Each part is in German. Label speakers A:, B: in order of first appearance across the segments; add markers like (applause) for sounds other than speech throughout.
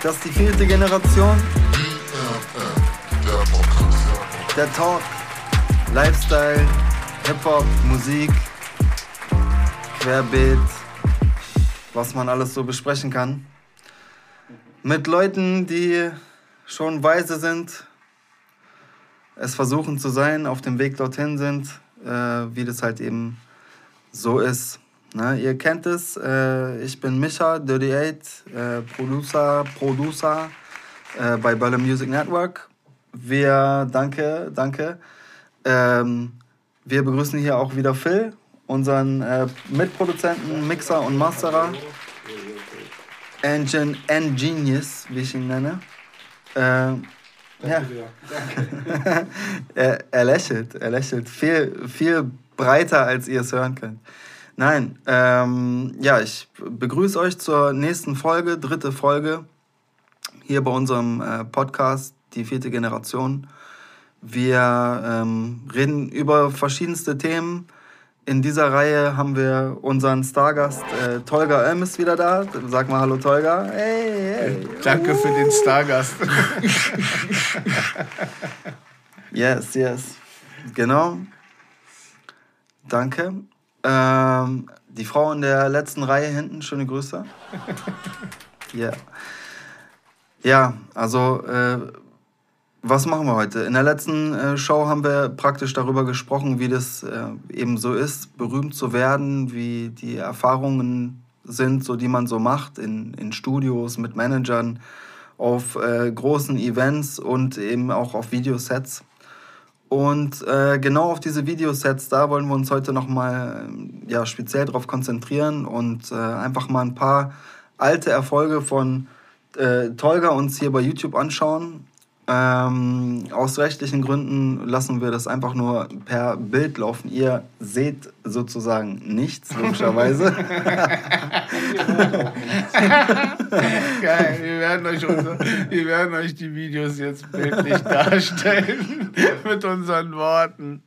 A: Das ist die vierte Generation. Der Talk, Lifestyle, Hip-Hop, Musik, Querbeet, was man alles so besprechen kann. Mit Leuten, die schon weise sind, es versuchen zu sein, auf dem Weg dorthin sind, äh, wie das halt eben so ist. Ne, ihr kennt es, äh, ich bin Micha, Dirty Eight, äh, Producer, Producer äh, bei Berlin Music Network. Wir, danke, danke. Ähm, wir begrüßen hier auch wieder Phil, unseren äh, Mitproduzenten, Mixer und Masterer. Engine Genius, wie ich ihn nenne. Äh, ja. (laughs) er, er lächelt, er lächelt viel, viel breiter, als ihr es hören könnt. Nein, ähm, ja, ich begrüße euch zur nächsten Folge, dritte Folge, hier bei unserem äh, Podcast, die vierte Generation. Wir ähm, reden über verschiedenste Themen. In dieser Reihe haben wir unseren Stargast äh, Tolga Oem ist wieder da. Sag mal Hallo Tolga. Hey, hey.
B: Danke uh. für den Stargast.
A: yes, yes. Genau. Danke. Ähm, die Frau in der letzten Reihe hinten, schöne Grüße. (laughs) Ja. Yeah. Ja, also äh, was machen wir heute? In der letzten äh, Show haben wir praktisch darüber gesprochen, wie das äh, eben so ist, berühmt zu werden, wie die Erfahrungen sind, so die man so macht in, in Studios mit Managern, auf äh, großen Events und eben auch auf Videosets. Und äh, genau auf diese Videosets, da wollen wir uns heute nochmal äh, ja, speziell darauf konzentrieren und äh, einfach mal ein paar alte Erfolge von äh, Tolga uns hier bei YouTube anschauen. Ähm, aus rechtlichen Gründen lassen wir das einfach nur per Bild laufen. Ihr seht sozusagen nichts, logischerweise. (laughs) (laughs)
B: Geil, wir werden, euch unser, wir werden euch die Videos jetzt bildlich darstellen (laughs) mit unseren Worten.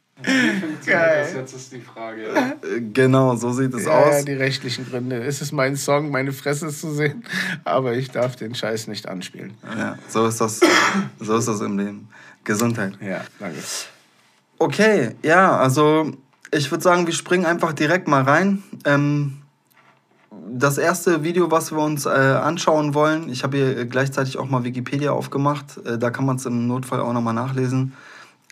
C: Geil. Das jetzt ist die Frage.
A: Äh, genau, so sieht es
B: ja,
A: aus.
B: Ja, die rechtlichen Gründe. Es ist mein Song, meine Fresse zu sehen, aber ich darf den Scheiß nicht anspielen.
A: Ja, so ist das, so ist das im Leben. Gesundheit.
B: Ja, danke.
A: Okay, ja, also ich würde sagen, wir springen einfach direkt mal rein. Ähm, das erste Video, was wir uns äh, anschauen wollen, ich habe hier gleichzeitig auch mal Wikipedia aufgemacht, äh, da kann man es im Notfall auch nochmal nachlesen.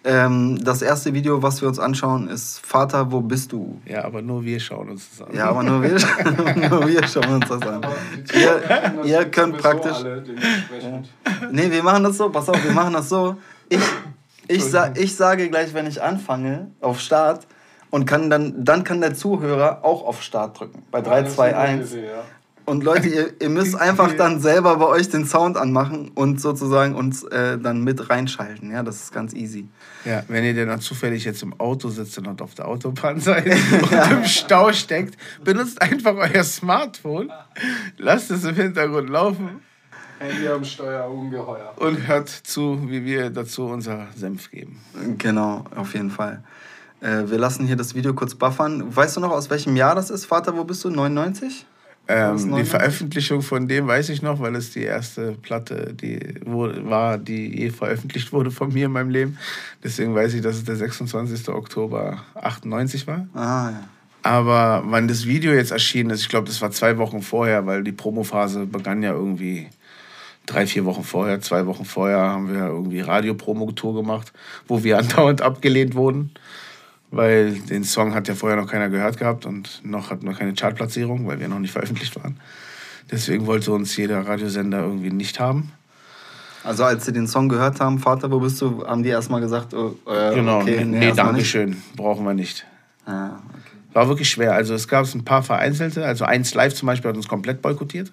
A: Ähm, das erste Video, was wir uns anschauen, ist Vater, wo bist du?
B: Ja, aber nur wir schauen uns das an.
A: Ja, aber nur wir, (laughs) (laughs) nur wir schauen uns das an. Ihr, ihr könnt praktisch. Alle, nee, wir machen das so, pass auf, wir machen das so. Ich, ich, sa ich sage gleich, wenn ich anfange, auf Start. Und kann dann, dann kann der Zuhörer auch auf Start drücken. Bei 3, 2, 1. Und Leute, ihr, ihr müsst (laughs) einfach dann selber bei euch den Sound anmachen und sozusagen uns äh, dann mit reinschalten. Ja, das ist ganz easy.
B: Ja, wenn ihr dann zufällig jetzt im Auto sitzt und auf der Autobahn (laughs) seid und im Stau steckt, benutzt einfach euer Smartphone, lasst es im Hintergrund laufen.
C: Handy am Steuer, ungeheuer.
B: Und hört zu, wie wir dazu unser Senf geben.
A: Genau, auf jeden Fall. Äh, wir lassen hier das Video kurz buffern. Weißt du noch, aus welchem Jahr das ist? Vater, wo bist du? 99?
B: Ähm, die Veröffentlichung von dem weiß ich noch, weil es die erste Platte die war, die je veröffentlicht wurde von mir in meinem Leben. Deswegen weiß ich, dass es der 26. Oktober 98 war.
A: Ah, ja.
B: Aber wann das Video jetzt erschienen ist, ich glaube, das war zwei Wochen vorher, weil die Promophase begann ja irgendwie drei, vier Wochen vorher, zwei Wochen vorher haben wir irgendwie Radio-Promo-Tour gemacht, wo wir (laughs) andauernd abgelehnt wurden weil den Song hat ja vorher noch keiner gehört gehabt und noch hat noch keine Chartplatzierung, weil wir noch nicht veröffentlicht waren. Deswegen wollte uns jeder Radiosender irgendwie nicht haben.
A: Also als sie den Song gehört haben, Vater, wo bist du, haben die erstmal gesagt, oh, äh,
B: genau,
A: okay,
B: nee, nee danke schön, brauchen wir nicht.
A: Ah, okay.
B: War wirklich schwer. Also es gab ein paar vereinzelte, also eins live zum Beispiel hat uns komplett boykottiert.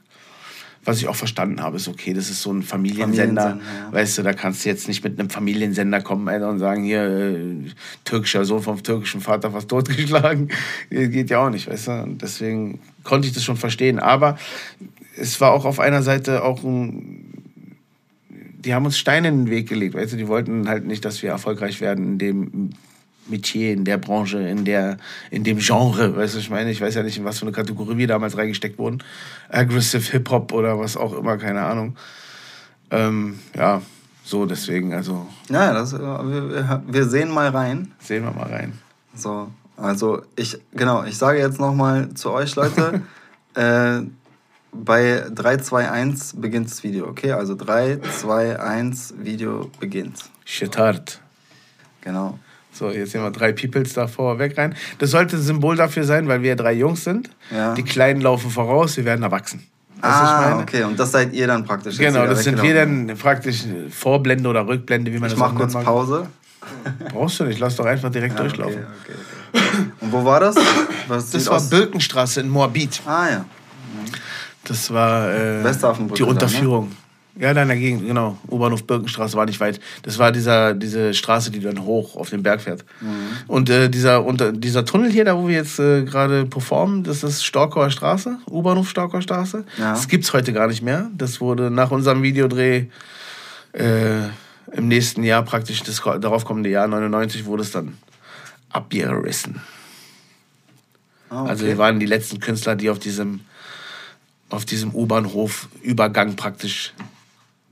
B: Was ich auch verstanden habe, ist okay, das ist so ein Familiensender. Familiensender ja. Weißt du, da kannst du jetzt nicht mit einem Familiensender kommen Alter, und sagen, hier, äh, türkischer Sohn vom türkischen Vater fast totgeschlagen. (laughs) Geht ja auch nicht, weißt du. Und deswegen konnte ich das schon verstehen. Aber es war auch auf einer Seite auch ein. Die haben uns Steine in den Weg gelegt, weißt du, die wollten halt nicht, dass wir erfolgreich werden, in dem Metier, in der Branche, in, der, in dem Genre. Weißt du, ich meine, ich weiß ja nicht, in was für eine Kategorie wir damals reingesteckt wurden. Aggressive Hip-Hop oder was auch immer, keine Ahnung. Ähm, ja, so deswegen, also.
A: Ja, das, äh, wir, wir sehen mal rein.
B: Sehen wir mal rein.
A: So, also ich, genau, ich sage jetzt nochmal zu euch, Leute, (laughs) äh, bei 3, 2, 1 beginnt das Video, okay? Also 3, 2, 1, Video beginnt.
B: Shetard.
A: Genau.
B: So, jetzt sehen wir drei Peoples da vorweg rein. Das sollte ein Symbol dafür sein, weil wir drei Jungs sind.
A: Ja.
B: Die Kleinen laufen voraus, wir werden erwachsen. Ich
A: Ah, okay, und das seid ihr dann praktisch.
B: Genau, das sind wir dann praktisch Vorblende oder Rückblende, wie man
A: Ich
B: das
A: mach
B: auch
A: kurz
B: nennen mag.
A: Pause. (laughs)
B: Brauchst du nicht, lass doch einfach direkt
A: Ja, okay,
B: durchlaufen.
A: okay, okay. Und wo war das? Was
B: Das war
A: aus-
B: Birkenstraße in Moabit.
A: Ah ja.
B: Das war äh, die
A: da, ne?
B: Ja, da in der Gegend, genau. U-Bahnhof Birkenstraße war nicht weit. Das war dieser, diese Straße, die dann hoch auf den Berg fährt.
A: Mhm.
B: Und äh, dieser, unter, dieser Tunnel hier, da wo wir jetzt äh, gerade performen, das ist Storkower Straße, U-Bahnhof Storkower Straße.
A: Ja.
B: Das gibt's heute gar nicht mehr. Das wurde nach unserem Videodreh äh, im nächsten Jahr praktisch, das darauf kommende Jahr, 99, wurde es dann abgerissen.
A: Ah, okay.
B: Also wir waren die letzten Künstler, die auf diesem, auf diesem U-Bahnhof Übergang praktisch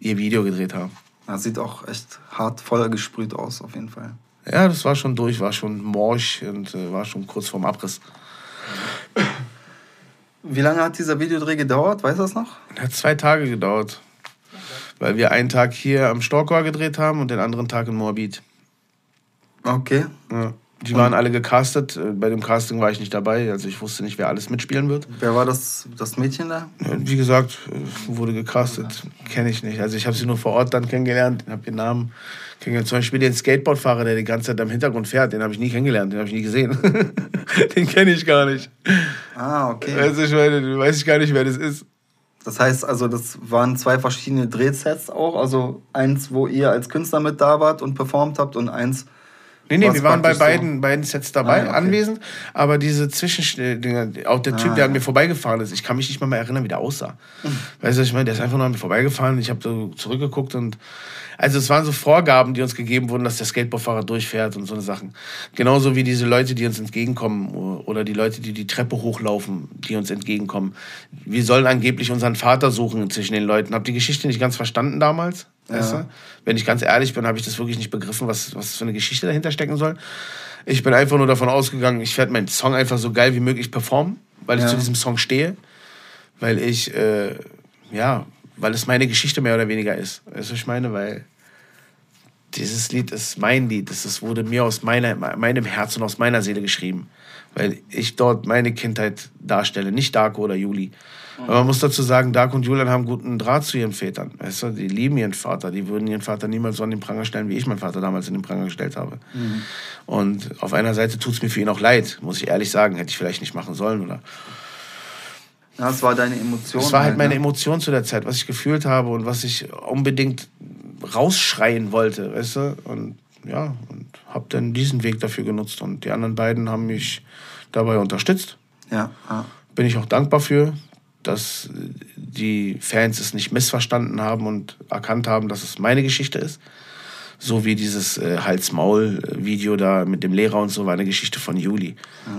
B: ihr Video gedreht haben.
A: Das sieht auch echt hart voll gesprüht aus, auf jeden Fall.
B: Ja, das war schon durch, war schon morsch und äh, war schon kurz vorm Abriss.
A: Wie lange hat dieser Videodreh gedauert? Weißt du das noch?
B: Hat zwei Tage gedauert, weil wir einen Tag hier am Storkor gedreht haben und den anderen Tag in Moabit.
A: Okay.
B: Ja. Die waren alle gecastet. Äh, Bei dem Casting war ich nicht dabei, also ich wusste nicht, wer alles mitspielen wird.
A: Wer war das, das Mädchen da?
B: Wie gesagt, äh, wurde gecastet, kenne ich nicht. Also ich habe sie nur vor Ort dann kennengelernt, habe ihren Namen kennengelernt. Zum Beispiel den Skateboardfahrer, der die ganze Zeit am Hintergrund fährt, den habe ich nie kennengelernt, den habe ich nie gesehen. (laughs) den kenne ich gar nicht.
A: Ah, okay.
B: Also ich meine, weiß ich gar nicht, wer das ist.
A: Das heißt also, das waren zwei verschiedene Drehsets auch. Also eins, wo ihr als Künstler mit da wart und performt habt und eins.
B: Nee, nee, wir waren bei
A: praktisch so-
B: beiden, beiden Sets dabei,
A: Ah, okay.
B: anwesend. Aber diese Zwischendinger, auch der Typ,
A: Ah,
B: der an mir vorbeigefahren ist, ich kann mich nicht mal mehr erinnern, wie der aussah. Weißt du, ich meine, der ist einfach nur an mir vorbeigefahren. Ich habe so zurückgeguckt und. Also, es waren so Vorgaben, die uns gegeben wurden, dass der Skateboardfahrer durchfährt und so eine Sachen. Genauso wie diese Leute, die uns entgegenkommen oder die Leute, die die Treppe hochlaufen, die uns entgegenkommen. Wir sollen angeblich unseren Vater suchen zwischen den Leuten. Hab die Geschichte nicht ganz verstanden damals. Weißt
A: Ja.
B: du? Wenn ich ganz ehrlich bin, habe ich das wirklich nicht begriffen, was, was für eine Geschichte dahinter stecken soll. Ich bin einfach nur davon ausgegangen, ich werde meinen Song einfach so geil wie möglich performen, weil ich
A: Ja.
B: zu diesem Song stehe. Weil ich, äh, ja, weil es meine Geschichte mehr oder weniger ist. Weißt du, was ich meine? Weil dieses Lied ist mein Lied. Ist- wurde mir aus meiner, meinem Herz und aus meiner Seele geschrieben. Weil ich dort meine Kindheit darstelle, nicht Darko oder Juli. Aber man muss dazu sagen, Darko und Julian haben guten Draht zu ihren Vätern. Weißt du, die lieben ihren Vater. Die würden ihren Vater niemals so an den Pranger stellen, wie ich meinen Vater damals in den Pranger gestellt habe. Und auf einer Seite tut es mir für ihn auch leid, muss ich ehrlich sagen. Hätte ich vielleicht nicht machen sollen. Oder
A: Ja, das war deine Emotion.
B: das war halt meine
A: ne?
B: Emotion zu der Zeit, was ich gefühlt habe und was ich unbedingt rausschreien wollte, weißt du? Und ja, und habe dann diesen Weg dafür genutzt und die anderen beiden haben mich dabei unterstützt.
A: Ja, ja.
B: Bin ich auch dankbar für, dass die Fans es nicht missverstanden haben und erkannt haben, dass es meine Geschichte ist. So wie dieses äh, Hals-Maul-Video da mit dem Lehrer und so war eine Geschichte von Juli.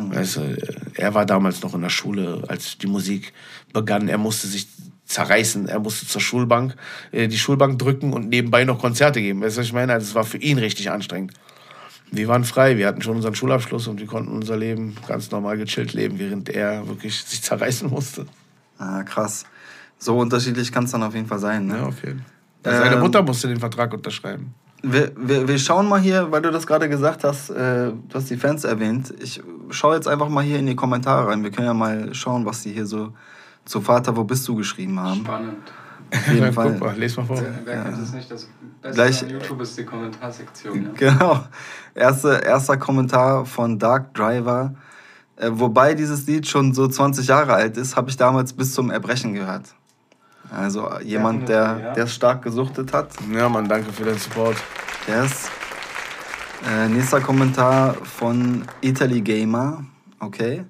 B: Weißt du, äh, er war damals noch in der Schule, als die Musik begann. Er musste sich zerreißen. Er musste zur Schulbank, äh, die Schulbank drücken und nebenbei noch Konzerte geben. Weißt du, was ich meine? Also es war für ihn richtig anstrengend. Wir waren frei, wir hatten schon unseren Schulabschluss und wir konnten unser Leben ganz normal gechillt leben, während er wirklich sich zerreißen musste.
A: Ah, krass. So unterschiedlich kann es dann auf jeden Fall sein. Ne?
B: Ja, auf jeden Fall. Seine
A: Ähm,
B: Mutter musste den Vertrag unterschreiben.
A: Wir, wir, wir schauen mal hier, weil du das gerade gesagt hast, äh, du hast die Fans erwähnt. Ich schaue jetzt einfach mal hier in die Kommentare rein. Wir können ja mal schauen, was die hier so zu Vater, wo bist du geschrieben haben.
C: Spannend.
A: Auf jeden (laughs) Fall.
B: Guck mal, les mal vor.
C: Wer kennt es nicht? Das Beste
A: Gleich-
C: an YouTube ist die Kommentarsektion. Ja?
A: Genau. Erste, erster Kommentar von Dark Driver. Äh, wobei dieses Lied schon so 20 Jahre alt ist, habe ich damals bis zum Erbrechen gehört. Also äh, jemand, der
C: Ja.
A: der es stark gesuchtet hat.
B: Ja, Mann, danke für den Support.
A: Yes. Äh, nächster Kommentar von Italy Gamer. Okay.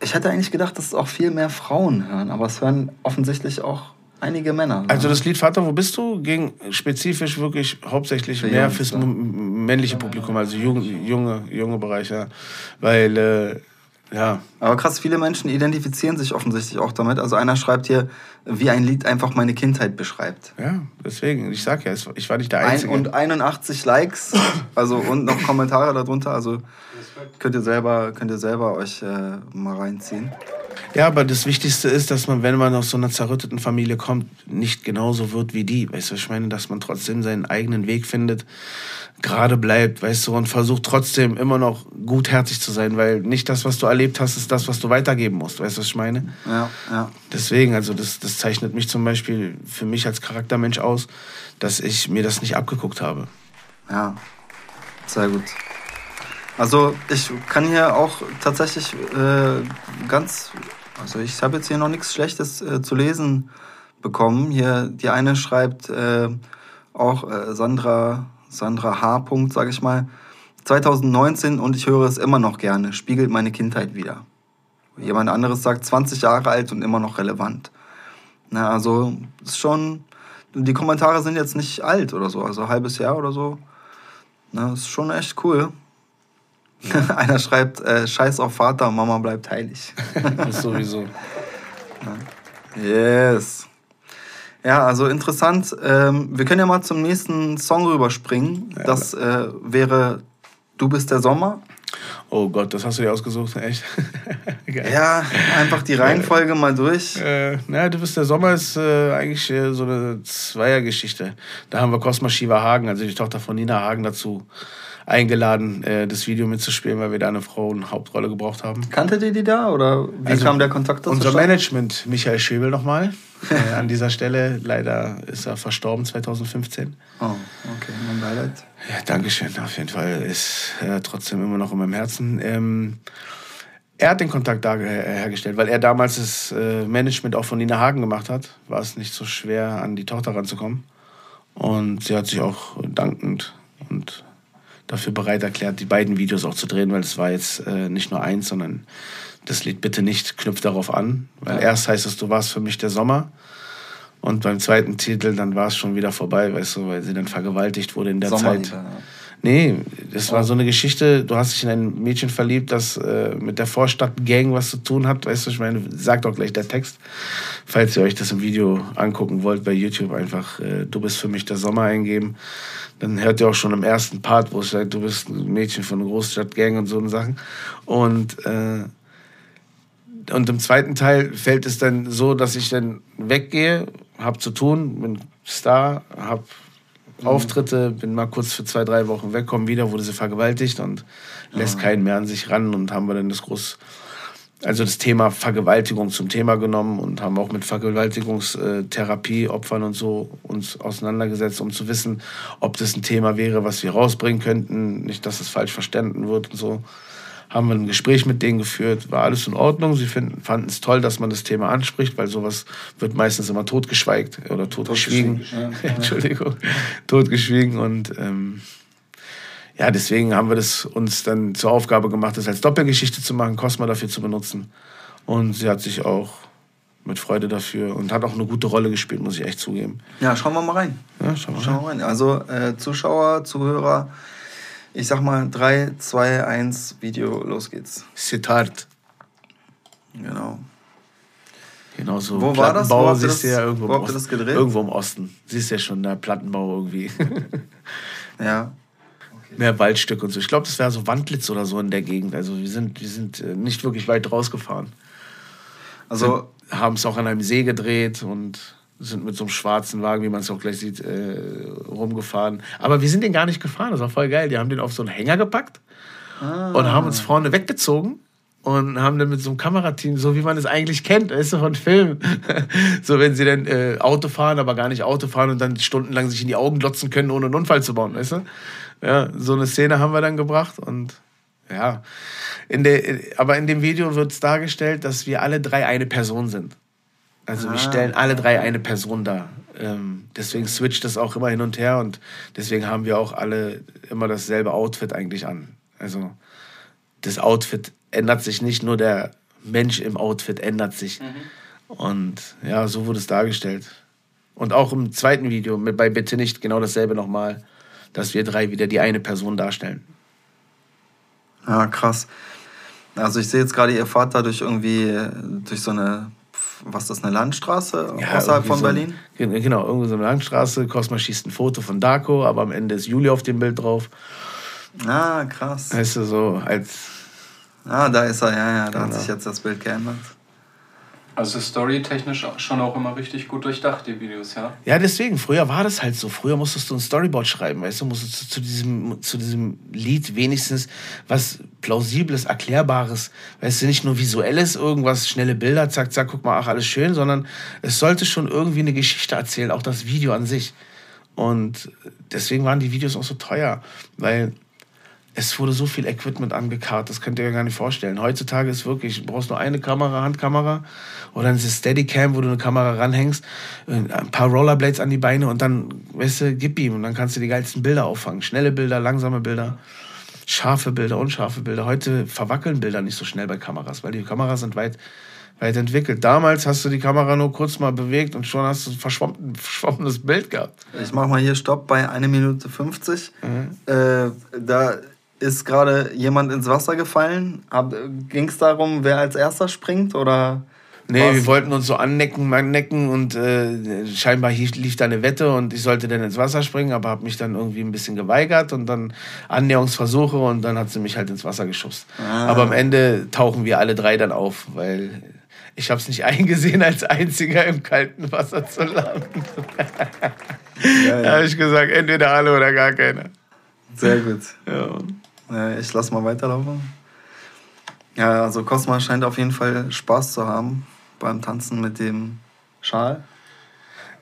A: Ich hätte eigentlich gedacht, dass es auch viel mehr Frauen hören, aber es hören offensichtlich auch einige Männer. ne?
B: Also das Lied Vater, wo bist du? ging spezifisch wirklich hauptsächlich
A: Für
B: mehr
A: Jungs,
B: fürs
A: ja.
B: männliche Publikum, also junge, junge, junge Bereich, ja. Weil äh,
A: Ja. Aber krass, viele Menschen identifizieren sich offensichtlich auch damit. Also einer schreibt hier, wie ein Lied einfach meine Kindheit beschreibt.
B: Ja, deswegen, ich sag ja, ich war nicht der Einzige.
A: Ein, und 81 Likes, also und noch Kommentare darunter. Also könnt ihr selber, könnt ihr selber euch äh, mal reinziehen.
B: Ja, aber das Wichtigste ist, dass man, wenn man aus so einer zerrütteten Familie kommt, nicht genauso wird wie die. Weißt du, ich meine, dass man trotzdem seinen eigenen Weg findet, gerade bleibt, weißt du, und versucht trotzdem immer noch gutherzig zu sein, weil nicht das, was du erlebt hast, ist das, was du weitergeben musst. Weißt du, was ich meine? Ja, ja. Deswegen, also das, das zeichnet mich zum Beispiel für mich als Charaktermensch aus, dass ich mir das nicht abgeguckt habe.
A: Ja, sehr gut. Also ich kann hier auch tatsächlich äh, ganz, also ich habe jetzt hier noch nichts Schlechtes äh, zu lesen bekommen. Hier die eine schreibt äh, auch äh, Sandra Sandra H. sage ich mal. 2019 und ich höre es immer noch gerne, spiegelt meine Kindheit wieder. Jemand anderes sagt 20 Jahre alt und immer noch relevant. Na, also ist schon, die Kommentare sind jetzt nicht alt oder so, also halbes Jahr oder so. Na, ist schon echt cool. (laughs) Einer schreibt, äh, Scheiß auf Vater, Mama bleibt heilig. (laughs) das sowieso. Yes. Ja, also interessant. Ähm, wir können ja mal zum nächsten Song rüberspringen. Ja, das äh, wäre Du bist der Sommer.
B: Oh Gott, das hast du dir ausgesucht, echt? (laughs)
A: ja, einfach die Reihenfolge mal durch.
B: Äh, na, Du bist der Sommer ist äh, eigentlich äh, so eine Zweiergeschichte. Da haben wir Cosma Shiva Hagen, also die Tochter von Nina Hagen, dazu eingeladen, äh, das Video mitzuspielen, weil wir da eine Frau eine Hauptrolle gebraucht haben.
A: Kanntet ihr die da oder wie also kam der Kontakt
B: dazu? Unser Management, Michael Schäbel nochmal. äh, an dieser Stelle, leider ist er verstorben 2015. Oh, okay, mein Beileid. Ja, Dankeschön, auf jeden Fall ist er trotzdem immer noch in meinem Herzen. Ähm, er hat den Kontakt da hergestellt, weil er damals das äh, Management auch von Nina Hagen gemacht hat. War es nicht so schwer, an die Tochter ranzukommen. Und sie hat sich auch dankend und dafür bereit erklärt, die beiden Videos auch zu drehen, weil es war jetzt äh, nicht nur eins, sondern das Lied Bitte nicht knüpft darauf an. Weil ja. erst heißt es, du warst für mich der Sommer. Und beim zweiten Titel, dann war es schon wieder vorbei, weißt du, weil sie dann vergewaltigt wurde in der Zeit. Ja. Nee, das war so eine Geschichte, du hast dich in ein Mädchen verliebt, das äh, mit der Vorstadtgang was zu tun hat, weißt du, ich meine, sagt auch gleich der Text, falls ihr euch das im Video angucken wollt, bei YouTube einfach äh, Du bist für mich der Sommer eingeben dann hört ihr auch schon im ersten Part, wo es sagt, du bist ein Mädchen von einer Großstadtgang und so Sachen. Und, äh, und im zweiten Teil fällt es dann so, dass ich dann weggehe, hab zu tun, bin Star, hab mhm. Auftritte, bin mal kurz für zwei, drei Wochen weg, komme wieder, wurde sie vergewaltigt und lässt keinen mehr an sich ran und haben wir dann das groß also das Thema Vergewaltigung zum Thema genommen und haben auch mit Vergewaltigungstherapie, Opfern und so uns auseinandergesetzt, um zu wissen, ob das ein Thema wäre, was wir rausbringen könnten, nicht, dass es falsch verstanden wird und so. Haben wir ein Gespräch mit denen geführt, war alles in Ordnung. Sie finden, fanden es toll, dass man das Thema anspricht, weil sowas wird meistens immer totgeschweigt oder totgeschwiegen. totgeschwiegen. Ja. (laughs) Entschuldigung, totgeschwiegen und ähm, ja, deswegen haben wir das uns dann zur Aufgabe gemacht, das als Doppelgeschichte zu machen, Cosma dafür zu benutzen. Und sie hat sich auch mit Freude dafür und hat auch eine gute Rolle gespielt, muss ich echt zugeben.
A: Ja, schauen wir mal rein. Ja, schauen wir, schauen wir rein. Also äh, Zuschauer, Zuhörer, ich sag mal 3, 2, 1, Video, los geht's. Sittard.
B: Genau. Genau so. Wo war das? Wo siehst du ja irgendwo, habt das gedreht? irgendwo im Osten. Siehst ja schon, der Plattenbau irgendwie. ja (laughs) mehr Waldstück und so. Ich glaube, das wäre so Wandlitz oder so in der Gegend. Also wir sind, wir sind äh, nicht wirklich weit rausgefahren. Also haben es auch an einem See gedreht und sind mit so einem schwarzen Wagen, wie man es auch gleich sieht, äh, rumgefahren. Aber wir sind den gar nicht gefahren. Das war voll geil. Die haben den auf so einen Hänger gepackt ah. und haben uns vorne weggezogen und haben dann mit so einem Kamerateam, so wie man es eigentlich kennt, weißt du, von Filmen. (laughs) so, wenn sie dann äh, Auto fahren, aber gar nicht Auto fahren und dann stundenlang sich in die Augen glotzen können, ohne einen Unfall zu bauen, weißt du? Ja, so eine Szene haben wir dann gebracht und ja. In der, aber in dem Video wird es dargestellt, dass wir alle drei eine Person sind. Also ah. wir stellen alle drei eine Person dar. Ähm, deswegen switcht das auch immer hin und her und deswegen haben wir auch alle immer dasselbe Outfit eigentlich an. Also das Outfit ändert sich nicht, nur der Mensch im Outfit ändert sich. Mhm. Und ja, so wurde es dargestellt. Und auch im zweiten Video mit bei Bitte nicht genau dasselbe nochmal dass wir drei wieder die eine Person darstellen.
A: Ja, krass. Also ich sehe jetzt gerade, ihr fahrt da durch irgendwie, durch so eine, was ist das, eine Landstraße ja, außerhalb von
B: so
A: Berlin?
B: Ein, genau, irgendwie so eine Landstraße. Cosma schießt ein Foto von Darko, aber am Ende ist Juli auf dem Bild drauf.
A: Ah, krass.
B: Weißt du, so als...
A: Ah, da ist er, ja, ja, da genau. hat sich jetzt das Bild geändert.
C: Also storytechnisch schon auch immer richtig gut durchdacht, die Videos, ja?
B: Ja, deswegen, früher war das halt so. Früher musstest du ein Storyboard schreiben, weißt du, musstest du zu diesem, zu diesem Lied wenigstens was Plausibles, Erklärbares, weißt du, nicht nur visuelles, irgendwas, schnelle Bilder, zack, zack, guck mal, ach, alles schön, sondern es sollte schon irgendwie eine Geschichte erzählen, auch das Video an sich. Und deswegen waren die Videos auch so teuer, weil es wurde so viel Equipment angekarrt, das könnt ihr euch gar nicht vorstellen. Heutzutage ist wirklich, du brauchst nur eine Kamera, Handkamera oder eine Steadicam, wo du eine Kamera ranhängst, äh, ein paar Rollerblades an die Beine und dann, weißt du, gib ihm und dann kannst du die geilsten Bilder auffangen. Schnelle Bilder, langsame Bilder, scharfe Bilder, unscharfe Bilder. Heute verwackeln Bilder nicht so schnell bei Kameras, weil die Kameras sind weit, weit entwickelt. Damals hast du die Kamera nur kurz mal bewegt und schon hast du ein verschwommenes Bild gehabt.
A: Ich mach mal hier Stopp bei 1 Minute 50. Mhm. Äh, da ist gerade jemand ins Wasser gefallen? Ging es darum, wer als erster springt oder?
B: Nee, was? wir wollten uns so annecken, necken und äh, scheinbar lief, lief da eine Wette und ich sollte dann ins Wasser springen, aber habe mich dann irgendwie ein bisschen geweigert und dann Annäherungsversuche und dann hat sie mich halt ins Wasser geschubst. Ah. Aber am Ende tauchen wir alle drei dann auf, weil ich habe es nicht (laughs) eingesehen, als Einziger im kalten Wasser zu landen. Ja, (laughs) ja. da habe ich gesagt, entweder alle oder gar keiner.
A: Sehr gut. Ja. Ich lass mal weiterlaufen. Ja, also Cosma scheint auf jeden Fall Spaß zu haben beim Tanzen mit dem Schal.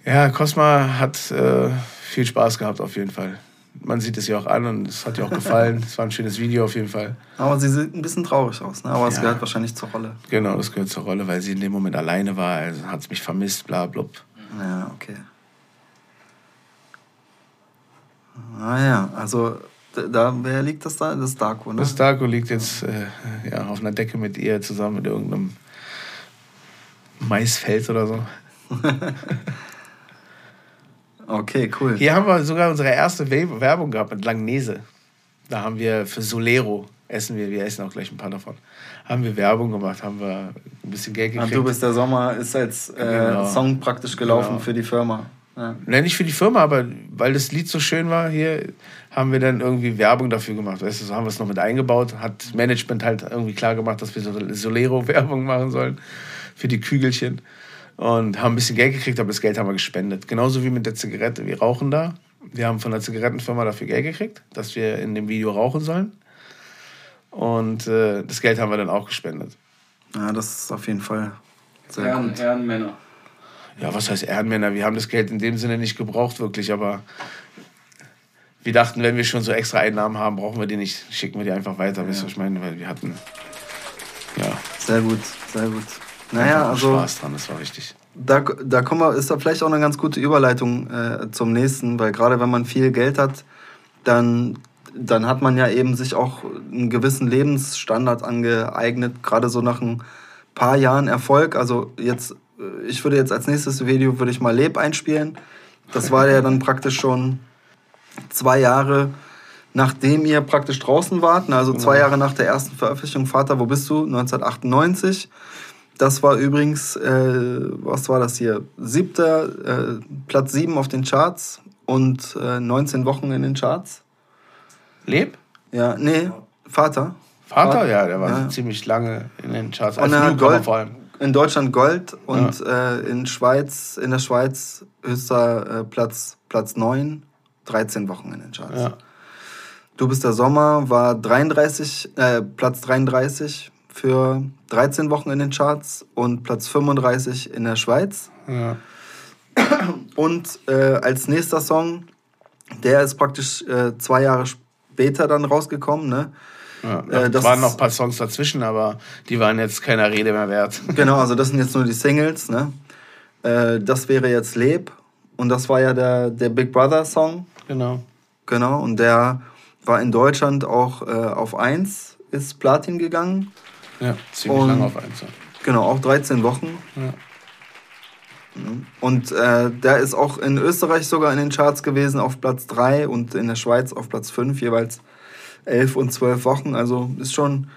B: Ja, Cosma hat äh, viel Spaß gehabt auf jeden Fall. Man sieht es ihr auch an und es hat ihr auch gefallen. (laughs) es war ein schönes Video auf jeden Fall.
A: Aber sie sieht ein bisschen traurig aus, ne? aber es gehört wahrscheinlich zur Rolle.
B: Genau, das gehört zur Rolle, weil sie in dem Moment alleine war. Also hat es mich vermisst, bla, blub.
A: Ja, okay. Ah ja, also da, wer liegt das da? Das ist Darko, ne?
B: Das Darko liegt jetzt äh, ja, auf einer Decke mit ihr zusammen mit irgendeinem Maisfeld oder so. (laughs)
A: okay, cool.
B: Hier haben wir sogar unsere erste Werbung gehabt mit Langnese. Da haben wir für Solero essen wir, wir essen auch gleich ein paar davon. Haben wir Werbung gemacht, haben wir ein bisschen Geld
A: gekriegt. Und du bist der Sommer, ist als äh, genau. Song praktisch gelaufen genau. für die Firma.
B: Ja. Nein, nicht für die Firma, aber weil das Lied so schön war hier, haben wir dann irgendwie Werbung dafür gemacht. Weißt du, so haben wir es noch mit eingebaut. Hat Management halt irgendwie klar gemacht, dass wir so Solero-Werbung (laughs) machen sollen für die Kügelchen. Und haben ein bisschen Geld gekriegt, aber das Geld haben wir gespendet. Genauso wie mit der Zigarette. Wir rauchen da. Wir haben von der Zigarettenfirma dafür Geld gekriegt, dass wir in dem Video rauchen sollen. Und äh, das Geld haben wir dann auch gespendet.
A: Ja, das ist auf jeden Fall
C: sehr Ehren, gut. Ehrenmänner
B: ja, was heißt Ehrenmänner? Wir haben das Geld in dem Sinne nicht gebraucht, wirklich, aber wir dachten, wenn wir schon so extra Einnahmen haben, brauchen wir die nicht, schicken wir die einfach weiter, ja. wisst ihr, was ich meine? Weil wir hatten, ja.
A: Sehr gut, sehr gut. Naja, also.
B: Spaß dran, das war richtig.
A: Da, da kommen wir, ist da vielleicht auch eine ganz gute Überleitung äh, zum nächsten, weil gerade wenn man viel Geld hat, dann, dann hat man ja eben sich auch einen gewissen Lebensstandard angeeignet, gerade so nach ein paar Jahren Erfolg. Also jetzt ich würde jetzt als nächstes Video würde ich mal Leb einspielen. Das war ja dann praktisch schon zwei Jahre nachdem ihr praktisch draußen wart, also zwei Jahre nach der ersten Veröffentlichung, Vater, wo bist du? 1998. Das war übrigens, äh, was war das hier? Siebter, äh, Platz sieben auf den Charts und äh, 19 Wochen in den Charts.
B: Leb?
A: Ja, nee, Vater.
B: Vater, Vater ja, der war ja. ziemlich lange in den Charts.
A: Als und Gold, vor allem in Deutschland Gold und ja. äh, in Schweiz, in der Schweiz höchster äh, Platz, Platz 9, 13 Wochen in den Charts. Ja. Du bist der Sommer, war 33, äh, Platz 33 für 13 Wochen in den Charts und Platz 35 in der Schweiz. Ja. Und äh, als nächster Song, der ist praktisch äh, zwei Jahre später dann rausgekommen, ne?
B: Ja, äh, das waren noch ein paar Songs dazwischen, aber die waren jetzt keiner Rede mehr wert. (laughs)
A: Genau, also das sind jetzt nur die Singles. Ne? Äh, das wäre jetzt Leb und das war ja der, der Big Brother Song.
B: Genau.
A: Genau, und der war in Deutschland auch äh, auf 1, ist Platin gegangen.
B: Ja, ziemlich und, lange auf 1. Ja.
A: Genau, auch 13 Wochen. Ja. Und äh, der ist auch in Österreich sogar in den Charts gewesen, auf Platz 3 und in der Schweiz auf Platz 5 jeweils elf und zwölf Wochen. Also ist schon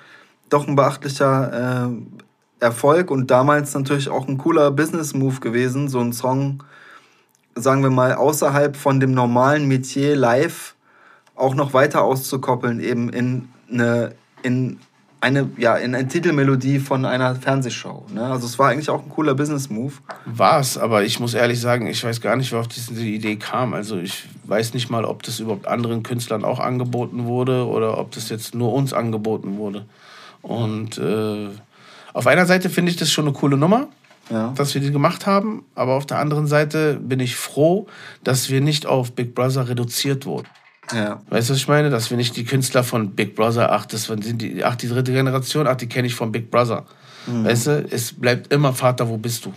A: doch ein beachtlicher äh, Erfolg und damals natürlich auch ein cooler Business-Move gewesen, so ein Song, sagen wir mal, außerhalb von dem normalen Metier live auch noch weiter auszukoppeln, eben in eine, in eine, ja, in eine Titelmelodie von einer Fernsehshow. Ne? Also es war eigentlich auch ein cooler Business-Move.
B: War es, aber ich muss ehrlich sagen, ich weiß gar nicht, wer auf diese Idee kam. Also ich weiß nicht mal, ob das überhaupt anderen Künstlern auch angeboten wurde oder ob das jetzt nur uns angeboten wurde. Und äh, auf einer Seite finde ich das schon eine coole Nummer, ja. dass wir die gemacht haben, aber auf der anderen Seite bin ich froh, dass wir nicht auf Big Brother reduziert wurden. Ja. Weißt du, was ich meine? Dass wir nicht die Künstler von Big Brother, ach, das sind die, ach, die dritte Generation, ach, die kenne ich von Big Brother. Mhm. Weißt du, es bleibt immer Vater, wo bist du?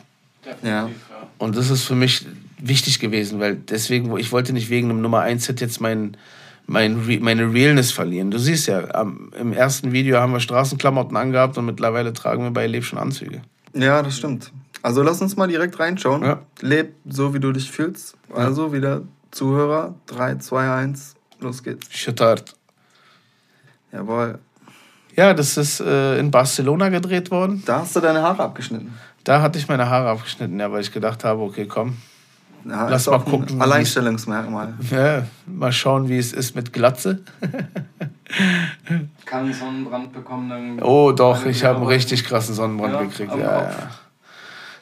B: Ja. Und das ist für mich wichtig gewesen, weil deswegen, ich wollte nicht wegen einem Nummer 1 Hit jetzt mein, mein, meine Realness verlieren. Du siehst ja, im ersten Video haben wir Straßenklamotten angehabt und mittlerweile tragen wir bei Leb schon Anzüge.
A: Ja, das stimmt. Also lass uns mal direkt reinschauen. Ja. Leb so, wie du dich fühlst. Also wieder Zuhörer, 3, 2, 1. Los geht's. Schittert. Jawohl.
B: Ja, das ist äh, in Barcelona gedreht worden.
A: Da hast du deine Haare abgeschnitten.
B: Da hatte ich meine Haare abgeschnitten, ja, weil ich gedacht habe, okay, komm. Ja, lass mal gucken. Alleinstellungsmerkmal. Ja, mal schauen, wie es ist mit Glatze.
C: Kann Sonnenbrand bekommen dann.
B: Oh, doch, ich habe einen richtig krassen Sonnenbrand ja, gekriegt. Ja, ja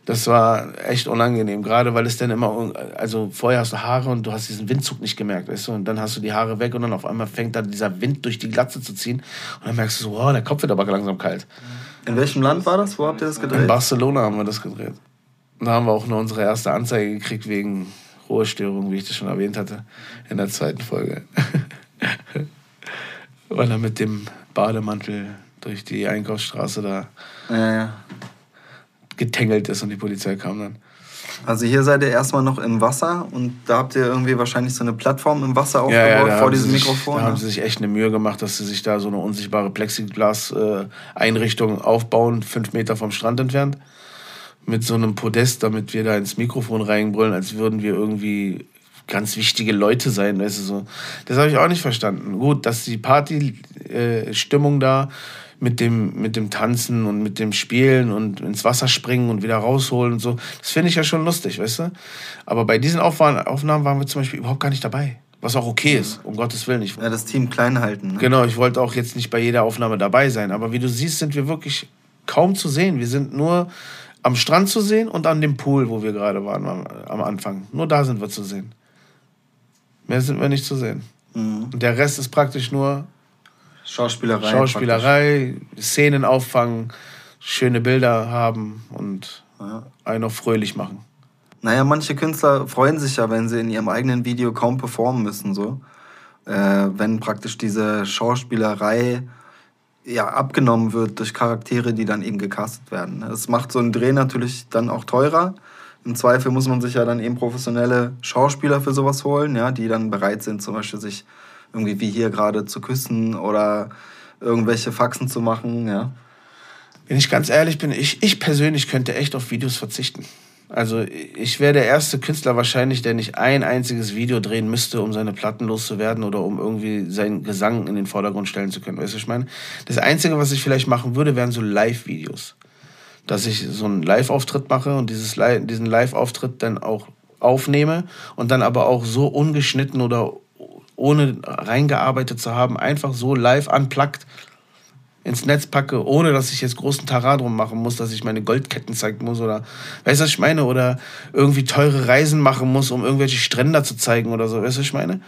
B: das war echt unangenehm, gerade weil es dann immer, also vorher hast du Haare und du hast diesen Windzug nicht gemerkt, weißt du, und dann hast du die Haare weg und dann auf einmal fängt da dieser Wind durch die Glatze zu ziehen und dann merkst du so, oh, der Kopf wird aber langsam kalt.
A: In welchem Land war das? Wo habt ihr das gedreht?
B: In Barcelona haben wir das gedreht. Da haben wir auch nur unsere erste Anzeige gekriegt wegen Ruhestörung, wie ich das schon erwähnt hatte, in der zweiten Folge. (laughs) weil er mit dem Bademantel durch die Einkaufsstraße da ja, ja getängelt ist und die Polizei kam dann.
A: Also hier seid ihr erstmal noch im Wasser und da habt ihr irgendwie wahrscheinlich so eine Plattform im Wasser aufgebaut ja, ja,
B: vor diesem sich, Mikrofon. Da ne? haben sie sich echt eine Mühe gemacht, dass sie sich da so eine unsichtbare Plexiglas-Einrichtung äh, aufbauen, fünf Meter vom Strand entfernt. Mit so einem Podest, damit wir da ins Mikrofon reinbrüllen, als würden wir irgendwie ganz wichtige Leute sein. Weißt du, so. Das habe ich auch nicht verstanden. Gut, dass die Party-Stimmung äh, da mit dem, mit dem Tanzen und mit dem Spielen und ins Wasser springen und wieder rausholen und so. Das finde ich ja schon lustig, weißt du? Aber bei diesen Aufnahmen waren wir zum Beispiel überhaupt gar nicht dabei. Was auch okay ist, um Gottes Willen. Ich,
A: ja, das Team klein halten.
B: Ne? Genau, ich wollte auch jetzt nicht bei jeder Aufnahme dabei sein. Aber wie du siehst, sind wir wirklich kaum zu sehen. Wir sind nur am Strand zu sehen und an dem Pool, wo wir gerade waren am Anfang. Nur da sind wir zu sehen. Mehr sind wir nicht zu sehen. Mhm. Und der Rest ist praktisch nur Schauspielerei. Schauspielerei, praktisch. Szenen auffangen, schöne Bilder haben und ja. einen auch fröhlich machen.
A: Naja, manche Künstler freuen sich ja, wenn sie in ihrem eigenen Video kaum performen müssen, so. Äh, wenn praktisch diese Schauspielerei ja, abgenommen wird durch Charaktere, die dann eben gecastet werden. Es macht so einen Dreh natürlich dann auch teurer. Im Zweifel muss man sich ja dann eben professionelle Schauspieler für sowas holen, ja, die dann bereit sind, zum Beispiel sich irgendwie wie hier gerade zu küssen oder irgendwelche Faxen zu machen, ja.
B: Wenn ich ganz ehrlich bin, ich, ich persönlich könnte echt auf Videos verzichten. Also ich wäre der erste Künstler wahrscheinlich, der nicht ein einziges Video drehen müsste, um seine Platten loszuwerden oder um irgendwie seinen Gesang in den Vordergrund stellen zu können. Weißt du, ich meine? Das Einzige, was ich vielleicht machen würde, wären so Live-Videos. Dass ich so einen Live-Auftritt mache und dieses, diesen Live-Auftritt dann auch aufnehme und dann aber auch so ungeschnitten oder ohne reingearbeitet zu haben, einfach so live unplugged ins Netz packe, ohne dass ich jetzt großen Tara drum machen muss, dass ich meine Goldketten zeigen muss oder weißt du, was ich meine? Oder irgendwie teure Reisen machen muss, um irgendwelche Stränder zu zeigen oder so, weißt du, was ich meine?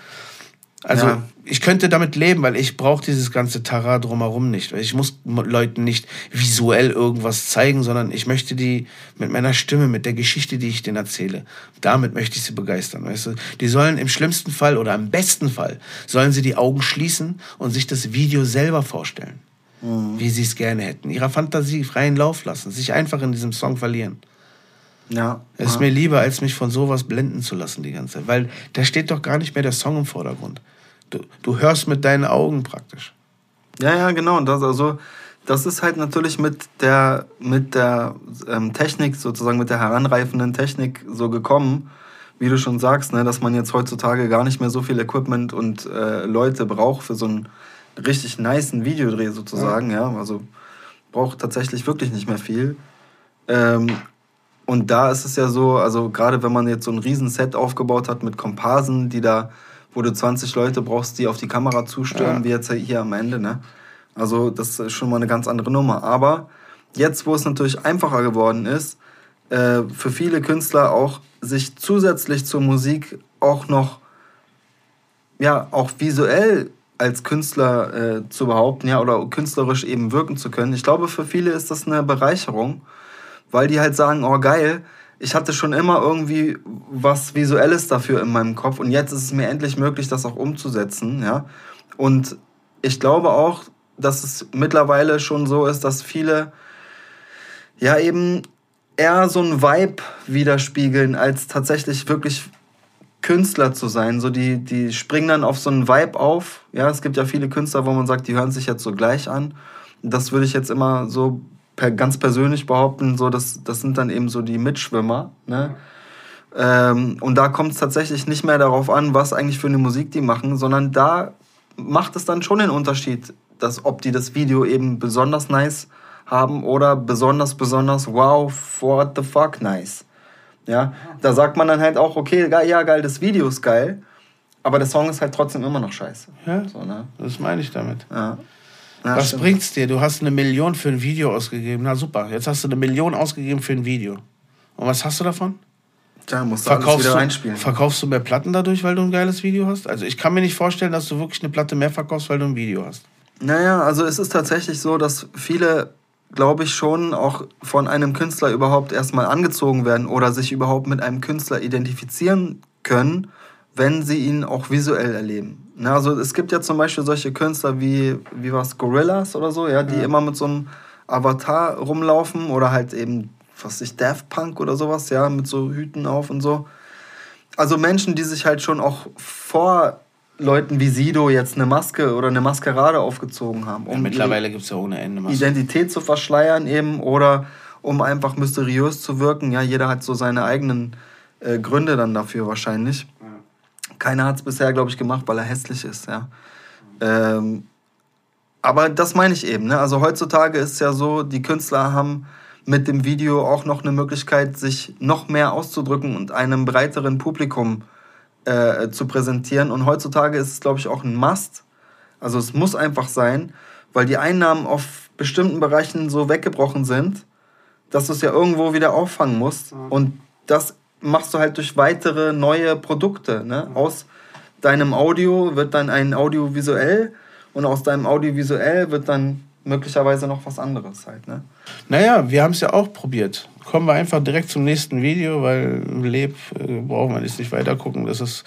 B: Also ja. ich könnte damit leben, weil ich brauche dieses ganze Tara drumherum nicht. Ich muss Leuten nicht visuell irgendwas zeigen, sondern ich möchte die mit meiner Stimme, mit der Geschichte, die ich denen erzähle, damit möchte ich sie begeistern. Weißt du? Die sollen im schlimmsten Fall oder im besten Fall sollen sie die Augen schließen und sich das Video selber vorstellen, mhm. wie sie es gerne hätten. Ihrer Fantasie freien Lauf lassen, sich einfach in diesem Song verlieren. Ja. Es ist ja. mir lieber, als mich von sowas blenden zu lassen die ganze Zeit. Weil da steht doch gar nicht mehr der Song im Vordergrund. Du, du hörst mit deinen Augen praktisch.
A: Ja, ja, genau. Und das, also, das ist halt natürlich mit der, mit der ähm, Technik, sozusagen mit der heranreifenden Technik so gekommen, wie du schon sagst, ne, dass man jetzt heutzutage gar nicht mehr so viel Equipment und äh, Leute braucht für so einen richtig niceen Videodreh sozusagen. Ja. ja. Also braucht tatsächlich wirklich nicht mehr viel. Ähm, und da ist es ja so, also gerade wenn man jetzt so ein Riesenset aufgebaut hat mit Komparsen, die da, wo du 20 Leute brauchst, die auf die Kamera zustürmen, ja. wie jetzt hier am Ende, ne? Also das ist schon mal eine ganz andere Nummer. Aber jetzt, wo es natürlich einfacher geworden ist, äh, für viele Künstler auch sich zusätzlich zur Musik auch noch, ja, auch visuell als Künstler äh, zu behaupten, ja, oder künstlerisch eben wirken zu können. Ich glaube, für viele ist das eine Bereicherung, weil die halt sagen, oh geil, ich hatte schon immer irgendwie was Visuelles dafür in meinem Kopf und jetzt ist es mir endlich möglich, das auch umzusetzen, ja. Und ich glaube auch, dass es mittlerweile schon so ist, dass viele ja eben eher so ein Vibe widerspiegeln, als tatsächlich wirklich Künstler zu sein. So die, die springen dann auf so einen Vibe auf. Ja, es gibt ja viele Künstler, wo man sagt, die hören sich jetzt so gleich an. Das würde ich jetzt immer so ganz persönlich behaupten, so das, das sind dann eben so die Mitschwimmer. Ne? Ähm, und da kommt es tatsächlich nicht mehr darauf an, was eigentlich für eine Musik die machen, sondern da macht es dann schon den Unterschied, dass, ob die das Video eben besonders nice haben oder besonders, besonders wow, what the fuck nice. Ja, da sagt man dann halt auch, okay, ja, geil, das Video ist geil, aber der Song ist halt trotzdem immer noch scheiße.
B: Ja, so, ne? das meine ich damit. Ja. Ja, was stimmt. bringt's dir? Du hast eine Million für ein Video ausgegeben. Na super, jetzt hast du eine Million ausgegeben für ein Video. Und was hast du davon? Ja, musst du verkaufst wieder reinspielen. Du, verkaufst du mehr Platten dadurch, weil du ein geiles Video hast? Also ich kann mir nicht vorstellen, dass du wirklich eine Platte mehr verkaufst, weil du ein Video hast.
A: Naja, also es ist tatsächlich so, dass viele glaube ich, schon auch von einem Künstler überhaupt erstmal angezogen werden oder sich überhaupt mit einem Künstler identifizieren können, wenn sie ihn auch visuell erleben. Also es gibt ja zum Beispiel solche Künstler wie, wie was, Gorillas oder so, ja, die ja. immer mit so einem Avatar rumlaufen oder halt eben, was weiß ich, Daft Punk oder sowas, ja, mit so Hüten auf und so. Also Menschen, die sich halt schon auch vor Leuten wie Sido jetzt eine Maske oder eine Maskerade aufgezogen haben. Um ja,
B: mittlerweile gibt es ja ohne Ende
A: Masken. Identität zu verschleiern eben oder um einfach mysteriös zu wirken. Ja, jeder hat so seine eigenen äh, Gründe dann dafür wahrscheinlich. Ja. Keiner hat es bisher, glaube ich, gemacht, weil er hässlich ist. Ja. Ähm, aber das meine ich eben. Ne? Also heutzutage ist es ja so, die Künstler haben mit dem Video auch noch eine Möglichkeit, sich noch mehr auszudrücken und einem breiteren Publikum äh, zu präsentieren. Und heutzutage ist es, glaube ich, auch ein Must. Also es muss einfach sein, weil die Einnahmen auf bestimmten Bereichen so weggebrochen sind, dass du es ja irgendwo wieder auffangen musst. Und das machst du halt durch weitere neue Produkte. Ne? Mhm. Aus deinem Audio wird dann ein Audiovisuell und aus deinem Audiovisuell wird dann möglicherweise noch was anderes halt. Ne?
B: Naja, wir haben es ja auch probiert. Kommen wir einfach direkt zum nächsten Video, weil Leb äh, braucht man jetzt nicht weiter gucken. Das ist,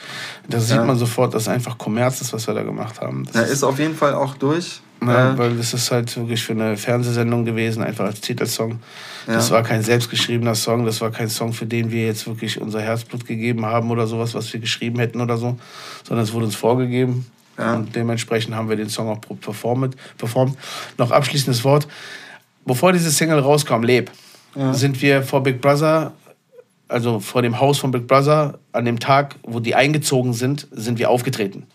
B: das ja. sieht man sofort, dass einfach Kommerz ist, was wir da gemacht haben.
A: Das ja, ist auf jeden Fall auch durch.
B: Ja, äh, weil das ist halt wirklich für eine Fernsehsendung gewesen, einfach als Titelsong. Ja. Das war kein selbstgeschriebener Song, das war kein Song, für den wir jetzt wirklich unser Herzblut gegeben haben oder sowas, was wir geschrieben hätten oder so, sondern es wurde uns vorgegeben. Ja. Und dementsprechend haben wir den Song auch performt. performt. Noch abschließendes Wort. Bevor diese Single rauskam, Leb, ja. sind wir vor Big Brother, also vor dem Haus von Big Brother, an dem Tag, wo die eingezogen sind, sind wir aufgetreten.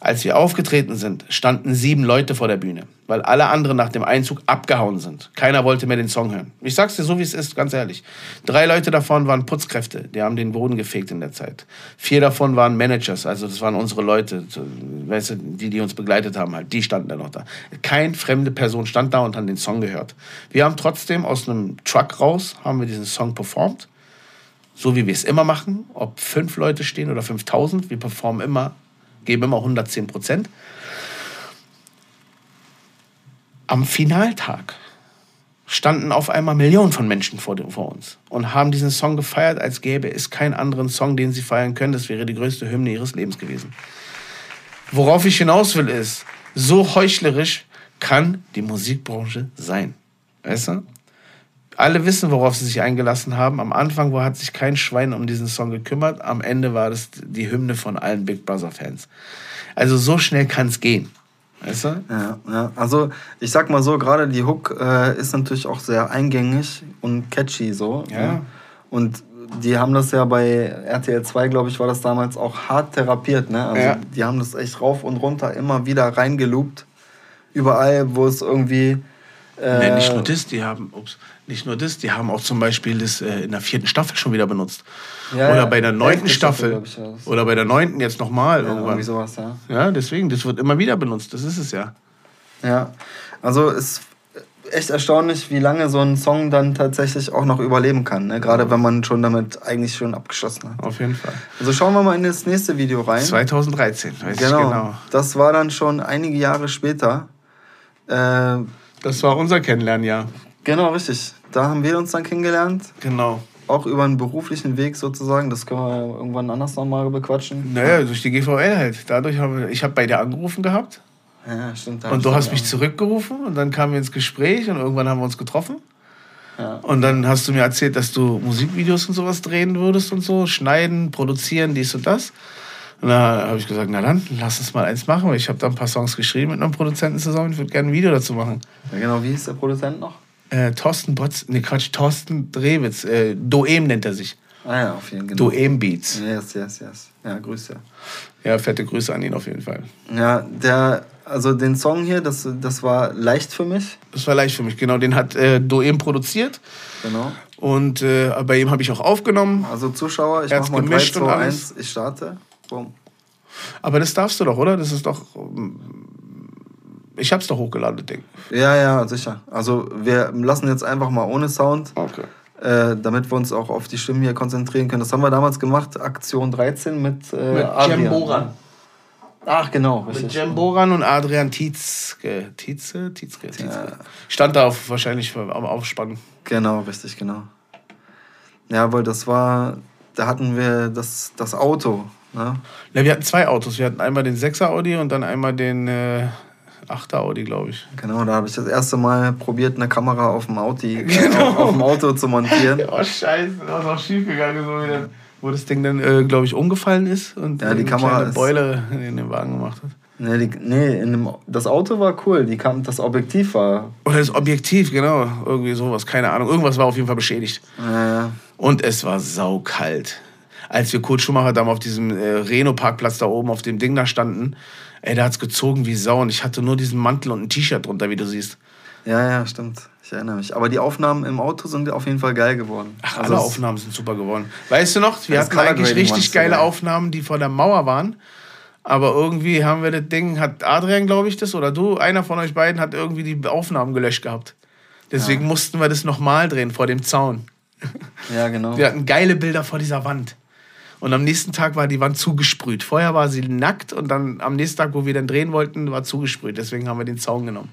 B: Als wir aufgetreten sind, standen sieben Leute vor der Bühne, weil alle anderen nach dem Einzug abgehauen sind. Keiner wollte mehr den Song hören. Ich sag's dir so, wie es ist, ganz ehrlich. Drei Leute davon waren Putzkräfte, die haben den Boden gefegt in der Zeit. Vier davon waren Managers, also das waren unsere Leute, die, die uns begleitet haben, halt. Die standen da noch da. Kein fremde Person stand da und hat den Song gehört. Wir haben trotzdem aus einem Truck raus, haben wir diesen Song performt so wie wir es immer machen, ob fünf Leute stehen oder 5000, wir performen immer gebe immer 110 Prozent. Am Finaltag standen auf einmal Millionen von Menschen vor, vor, uns und haben diesen Song gefeiert, als gäbe es keinen anderen Song, den sie feiern können. Das wäre die größte Hymne ihres Lebens gewesen. Worauf ich hinaus will, ist, so heuchlerisch kann die Musikbranche sein. Weißt du? Alle wissen, worauf sie sich eingelassen haben. Am Anfang hat sich kein Schwein um diesen Song gekümmert. Am Ende war das die Hymne von allen Big Brother Fans. Also so schnell kann es gehen. Weißt du?
A: Ja, ja, also ich sag mal so, gerade die Hook äh, ist natürlich auch sehr eingängig und catchy so. Ja. ja. Und die haben das ja bei RTL 2, glaube ich, war das damals auch hart therapiert. Ne? Also ja. die haben das echt rauf und runter immer wieder reingeloopt. Überall, wo es irgendwie
B: Äh, nee, nicht nur das, die haben, ups, nicht nur das, die haben auch zum Beispiel das äh, in der vierten Staffel schon wieder benutzt. Ja, oder bei der neunten Staffel. Staffel oder bei der neunten jetzt nochmal ja, irgendwann. Sowas, ja. ja, deswegen, das wird immer wieder benutzt, das ist es ja.
A: Ja, also es echt erstaunlich, wie lange so ein Song dann tatsächlich auch noch überleben kann. Ne? Gerade wenn man schon damit eigentlich schon abgeschlossen hat.
B: Auf jeden Fall.
A: Also schauen wir mal in das nächste Video rein.
B: 2013, weiß
A: genau. ich genau. Das war dann schon einige Jahre später. Äh,
B: das war unser Kennenlernjahr.
A: Genau, richtig. Da haben wir uns dann kennengelernt.
B: Genau.
A: Auch über einen beruflichen Weg sozusagen. Das können wir irgendwann anders nochmal bequatschen.
B: Naja, durch die GVL halt. Dadurch habe ich habe bei dir angerufen gehabt.
A: Ja, stimmt.
B: Und du hast mich zurückgerufen und dann kamen wir ins Gespräch und irgendwann haben wir uns getroffen. Ja. Und dann hast du mir erzählt, dass du Musikvideos und sowas drehen würdest und so, schneiden, produzieren, dies und das. Und da habe ich gesagt, na dann, lass uns mal eins machen. Ich habe da ein paar Songs geschrieben mit einem Produzenten zusammen. Ich würde gerne ein Video dazu machen.
A: Ja, genau, wie hieß der Produzent noch?
B: Äh, Thorsten Botz, ne Quatsch, Thorsten Drewitz. Äh, Doem nennt er sich.
A: Ah ja, auf jeden
B: Fall. Genau. Doem Beats.
A: Yes, yes, yes. Ja, Grüße.
B: Ja, fette Grüße an ihn auf jeden Fall.
A: Ja, der, also den Song hier, das, das war leicht für mich.
B: Das war leicht für mich, genau. Den hat äh, Doem produziert.
A: Genau.
B: Und äh, bei ihm habe ich auch aufgenommen.
A: Also Zuschauer, ich mache mal 3, 2, 1, ich starte. Boom.
B: Aber das darfst du doch, oder? Das ist doch. Ich hab's doch hochgeladen, Ding.
A: Ja, ja, sicher. Also wir lassen jetzt einfach mal ohne Sound.
B: Okay.
A: Äh, damit wir uns auch auf die Stimmen hier konzentrieren können. Das haben wir damals gemacht, Aktion 13 mit, äh,
B: mit Adrian. Jem Boran.
A: Ach, genau.
B: Richtig. Mit Jem Boran und Adrian Tietzke. Tietze? Tietzke? Tietzke. Ja. Stand da auf, wahrscheinlich am Aufspannen.
A: Genau, richtig, genau. Ja, weil das war, da hatten wir das, das Auto. Ne?
B: Ja, wir hatten zwei Autos. Wir hatten einmal den 6er Audi und dann einmal den äh, 8er Audi, glaube ich.
A: Genau, da habe ich das erste Mal probiert, eine Kamera auf dem, Audi, (laughs) genau. auf, (laughs) auf, dem Auto zu montieren.
B: oh, scheiße, das ist auch schief gegangen, so wieder, wo das Ding dann, äh, glaube ich, umgefallen ist und
A: ja, die Kamera
B: eine Beule in den Wagen gemacht hat.
A: Nee, die, nee in dem, das Auto war cool, die kam, das Objektiv war.
B: Oder das Objektiv, genau. Irgendwie sowas, keine Ahnung. Irgendwas war auf jeden Fall beschädigt.
A: Ja, ja.
B: Und es war saukalt. Als wir Kurt Schumacher da mal auf diesem äh, Reno-Parkplatz da oben auf dem Ding da standen, Ey, da hat's gezogen wie Sau und ich hatte nur diesen Mantel und ein T-Shirt drunter, wie du siehst.
A: Ja, ja, stimmt. Ich erinnere mich. Aber die Aufnahmen im Auto sind auf jeden Fall geil geworden.
B: Ach, also alle Aufnahmen sind super geworden. Weißt du noch, wir hatten eigentlich richtig geile geil. Aufnahmen, die vor der Mauer waren. Aber irgendwie haben wir das Ding, hat Adrian, glaube ich, das oder du, einer von euch beiden, hat irgendwie die Aufnahmen gelöscht gehabt. Deswegen ja. mussten wir das nochmal drehen vor dem Zaun.
A: Ja, genau.
B: Wir hatten geile Bilder vor dieser Wand. Und am nächsten Tag war die Wand zugesprüht. Vorher war sie nackt und dann am nächsten Tag, wo wir dann drehen wollten, war zugesprüht. Deswegen haben wir den Zaun genommen.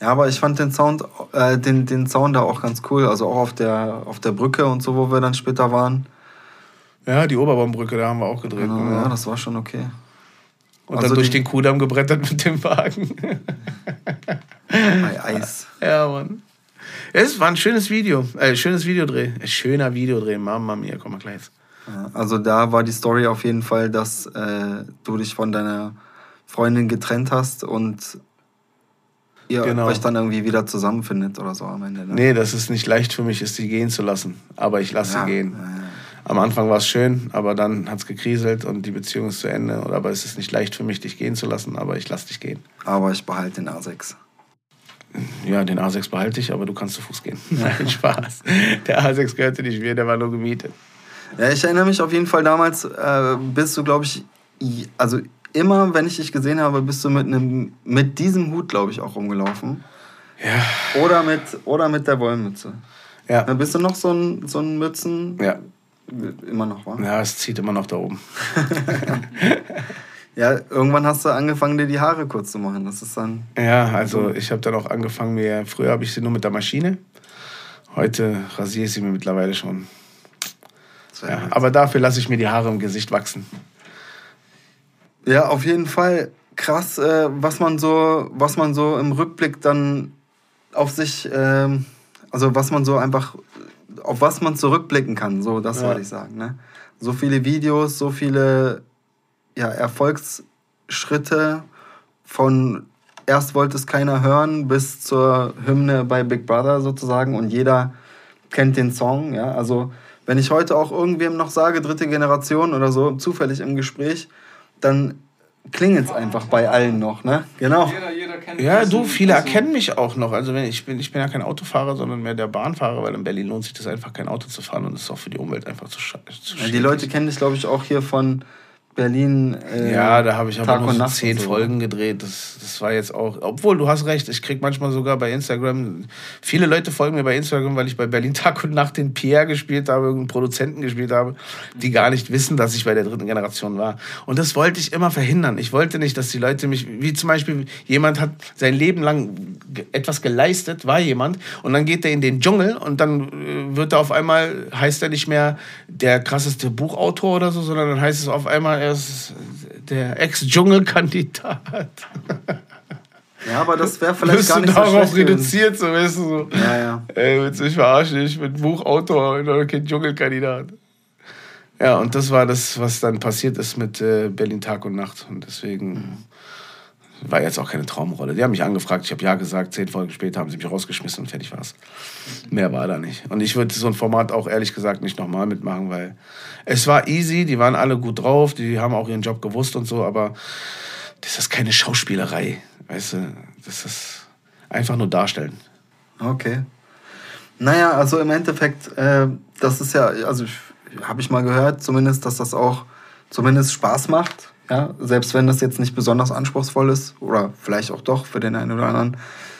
A: Ja, aber ich fand den Sound, äh, den, den Zaun da auch ganz cool. Also auch auf der, auf der Brücke und so, wo wir dann später waren.
B: Ja, die Oberbaumbrücke, da haben wir auch gedreht.
A: Genau, ja. ja, das war schon okay.
B: Und also dann durch den Kudamm gebrettert mit dem Wagen.
A: Bei Eis. (laughs)
B: Ja, Mann. Es war ein schönes Video. Äh, schönes Videodreh. Schöner Videodreh. Mama mia, komm mal gleich.
A: Also da war die Story auf jeden Fall, dass äh, du dich von deiner Freundin getrennt hast und ihr genau. euch dann irgendwie wieder zusammenfindet oder so am Ende. Ne?
B: Nee, das ist nicht leicht für mich, ist sie gehen zu lassen. Aber ich lasse ja, sie gehen. Ja, Am Anfang war es schön, aber dann hat es gekriselt und die Beziehung ist zu Ende. Aber es ist nicht leicht für mich, dich gehen zu lassen, aber ich lasse dich gehen.
A: Aber ich behalte den A6.
B: Ja, den A6 behalte ich, aber du kannst zu Fuß gehen. (laughs) Nein, Spaß. Der A6 gehörte nicht mir, der war nur gemietet.
A: Ja, ich erinnere mich auf jeden Fall damals, äh, bist du, glaube ich, also immer, wenn ich dich gesehen habe, bist du mit, einem, mit diesem Hut, glaube ich, auch rumgelaufen.
B: Ja.
A: Oder mit, oder mit der Wollmütze.
B: Ja.
A: Dann bist du noch so ein, so ein Mützen.
B: Ja.
A: Immer noch, wa?
B: Ja, es zieht immer noch da oben. (laughs)
A: ja, irgendwann hast du angefangen, dir die Haare kurz zu machen. Das ist dann.
B: Ja, also ich habe dann auch angefangen, mir. Früher habe ich sie nur mit der Maschine. Heute rasiere ich sie mir mittlerweile schon. Ja, aber dafür lasse ich mir die Haare im Gesicht wachsen.
A: Ja, auf jeden Fall krass, äh, was man so, was man so im Rückblick dann auf sich, äh, also was man so einfach, auf was man zurückblicken kann, so das ja. wollte ich sagen. Ne? So viele Videos, so viele ja, Erfolgsschritte von erst wollte es keiner hören bis zur Hymne bei Big Brother sozusagen und jeder kennt den Song, ja, also wenn ich heute auch irgendwem noch sage, dritte Generation oder so, zufällig im Gespräch, dann klingelt es einfach bei allen noch, ne? Genau.
C: Jeder, jeder erkennen.
B: Ja, du, viele also erkennen mich auch noch. Also wenn ich bin, ich bin ja kein Autofahrer, sondern mehr der Bahnfahrer, weil in Berlin lohnt sich das einfach kein Auto zu fahren und das ist auch für die Umwelt einfach zu scheiße.
A: Ja, die Leute kennen dich, glaube ich, auch hier von Berlin.
B: Äh, ja, da habe ich aber nur so zehn so. Folgen gedreht. Das, das war jetzt auch. Obwohl, du hast recht, ich krieg manchmal sogar bei Instagram. Viele Leute folgen mir bei Instagram, weil ich bei Berlin (laughs) Tag und Nacht den Pierre gespielt habe, irgendeinen Produzenten gespielt habe, die gar nicht wissen, dass ich bei der dritten Generation war. Und das wollte ich immer verhindern. Ich wollte nicht, dass die Leute mich. Wie zum Beispiel, jemand hat sein Leben lang etwas geleistet, war jemand, und dann geht er in den Dschungel und dann äh, wird er auf einmal, heißt er nicht mehr der krasseste Buchautor oder so, sondern dann heißt es auf einmal, er ist der Ex-Dschungelkandidat.
A: Ja, aber das wäre (laughs) vielleicht Bist gar nicht
B: du darauf so reduziert, so weißt du so.
A: Ja, ja.
B: Ey, willst du mich verarschen? Ich bin Buchautor und kein Dschungelkandidat. Ja, und das war das, was dann passiert ist mit äh, Berlin Tag und Nacht. Und deswegen mhm. War jetzt auch keine Traumrolle. Die haben mich angefragt, ich habe ja gesagt, zehn Folgen später haben sie mich rausgeschmissen und fertig war's. Mehr war da nicht. Und ich würde so ein Format auch ehrlich gesagt nicht nochmal mitmachen, weil es war easy, die waren alle gut drauf, die haben auch ihren Job gewusst und so, aber das ist keine Schauspielerei. Weißt du, das ist einfach nur darstellen.
A: Okay. Naja, also im Endeffekt, äh, das ist ja, also habe ich mal gehört, zumindest, dass das auch zumindest Spaß macht. Ja, selbst wenn das jetzt nicht besonders anspruchsvoll ist oder vielleicht auch doch für den einen oder anderen,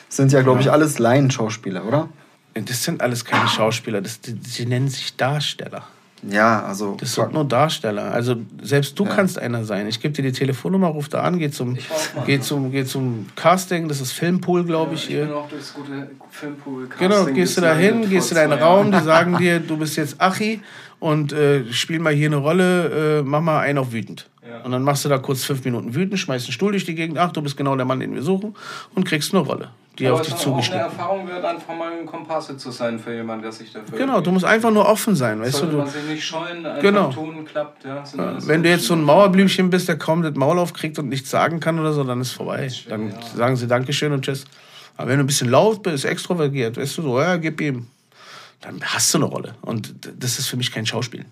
A: sind ja, glaube ich, alles Laienschauspieler, oder?
B: Das sind alles keine Schauspieler, das, die, die nennen sich Darsteller.
A: Ja, also.
B: Das sind nur Darsteller. Also selbst du ja. kannst einer sein. Ich gebe dir die Telefonnummer, ruf da an, geh zum, geh zum, geh zum Casting, das ist Filmpool, glaube ich. Ja, ich bin auch durchs gute Filmpool Casting. Genau, gehst du da hin, gehst in deinen Raum, die (laughs) sagen dir, du bist jetzt Achi und äh, spiel mal hier eine Rolle, äh, mach mal einen auf wütend. Ja. Und dann machst du da kurz fünf Minuten wütend, schmeißt einen Stuhl durch die Gegend, ach, du bist genau der Mann, den wir suchen und kriegst eine Rolle die Aber auf dich zugeschnitten.
C: Eine Erfahrung wird, einfach mal ein Komparse zu sein für jemanden, der sich dafür.
B: Genau, du musst einfach nur offen sein, weißt
C: Sollte
B: du.
C: man sich nicht scheuen, einfach genau. tun, klappt. Ja,
B: ja. Wenn du jetzt so ein Mauerblümchen bist, der kaum das Maul aufkriegt und nichts sagen kann oder so, dann ist vorbei. Schön, dann ja. sagen sie Dankeschön und Tschüss. Aber wenn du ein bisschen laut bist, extrovertiert, weißt du so, ja, gib ihm, dann hast du eine Rolle. Und das ist für mich kein Schauspiel.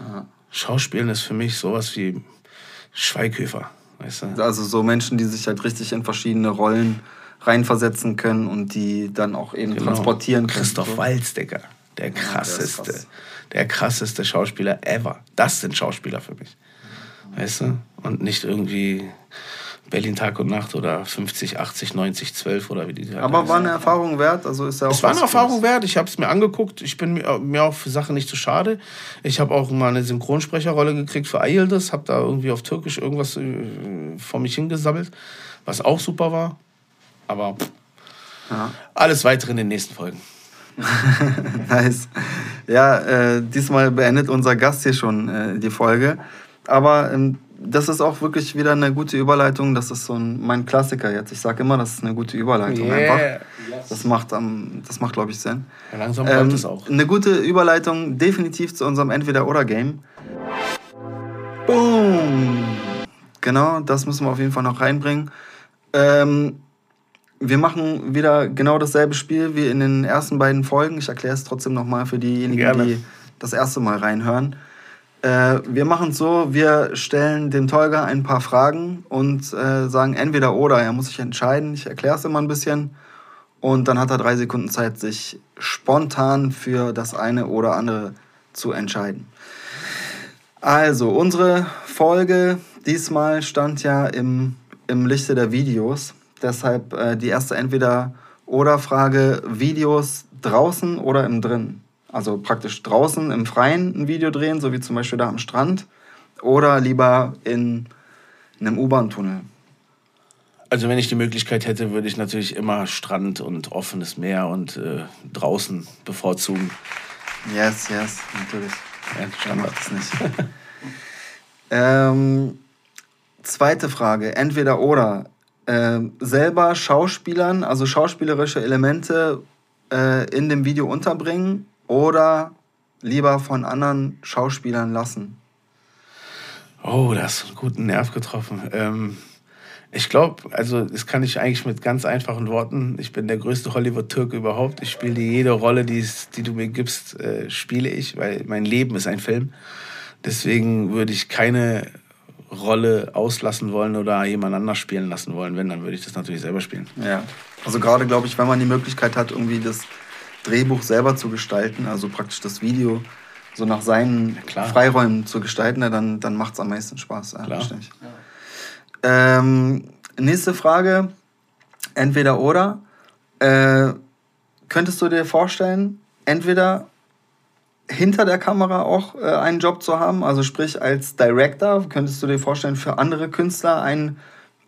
B: Aha. Schauspielen ist für mich sowas wie Schweighöfer. Weißt du?
A: Also so Menschen, die sich halt richtig in verschiedene Rollen reinversetzen können und die dann auch eben genau. transportieren können.
B: Christoph so. Walz, Digga. Der krasseste, ja, der, der krasseste Schauspieler ever. Das sind Schauspieler für mich. Weißt du? Und nicht irgendwie Berlin Tag und Nacht oder 50, 80, 90, 12 oder wie die
A: halt Aber war eine Erfahrung wert? Also ist ja auch
B: es war eine Erfahrung wert. Ich habe es mir angeguckt. Ich bin mir, mir auch für Sachen nicht zu schade. Ich habe auch mal eine Synchronsprecherrolle gekriegt für Ayıldız. Habe da irgendwie auf Türkisch irgendwas äh, vor mich hingesammelt, was auch super war. Aber ja. alles weitere in den nächsten Folgen. (laughs)
A: nice. Ja, äh, diesmal beendet unser Gast hier schon äh, die Folge. Aber ähm, das ist auch wirklich wieder eine gute Überleitung. Das ist so ein, mein Klassiker jetzt. Ich sage immer, das ist eine gute Überleitung yeah. einfach. Das macht, ähm, das macht glaube ich, Sinn.
B: Ja, langsam ähm, es auch.
A: Eine gute Überleitung definitiv zu unserem Entweder-Oder-Game. Boom! Genau, das müssen wir auf jeden Fall noch reinbringen. Ähm, wir machen wieder genau dasselbe Spiel wie in den ersten beiden Folgen. Ich erkläre es trotzdem nochmal für diejenigen, Gerne. die das erste Mal reinhören. Äh, wir machen es so, wir stellen dem Tolga ein paar Fragen und äh, sagen entweder oder. Er muss sich entscheiden. Ich erkläre es immer ein bisschen. Und dann hat er drei Sekunden Zeit, sich spontan für das eine oder andere zu entscheiden. Also, unsere Folge diesmal stand ja im, im Lichte der Videos. Deshalb äh, die erste Entweder-Oder-Frage: Videos draußen oder im Drin? Also praktisch draußen im Freien ein Video drehen, so wie zum Beispiel da am Strand, oder lieber in einem U-Bahn-Tunnel?
B: Also wenn ich die Möglichkeit hätte, würde ich natürlich immer Strand und offenes Meer und äh, draußen bevorzugen.
A: Yes, yes, natürlich. Ja, Standard ist nicht. (laughs) ähm, zweite Frage, entweder oder äh, selber Schauspielern, also schauspielerische Elemente äh, in dem Video unterbringen oder lieber von anderen Schauspielern lassen?
B: Oh, da hast du einen guten Nerv getroffen. Ähm, ich glaube, also das kann ich eigentlich mit ganz einfachen Worten. Ich bin der größte Hollywood-Türke überhaupt. Ich spiele jede Rolle, die, die du mir gibst, äh, spiele ich, weil mein Leben ist ein Film. Deswegen würde ich keine Rolle auslassen wollen oder jemand anders spielen lassen wollen. Wenn, dann würde ich das natürlich selber spielen.
A: Ja. Also gerade, glaube ich, wenn man die Möglichkeit hat, irgendwie das Drehbuch selber zu gestalten, also praktisch das Video so nach seinen ja, Freiräumen zu gestalten, dann, dann macht es am meisten Spaß. Ja, klar. Ja. Ähm, nächste Frage, entweder oder. Äh, könntest du dir vorstellen, entweder hinter der Kamera auch äh, einen Job zu haben, also sprich als Director, könntest du dir vorstellen, für andere Künstler ein,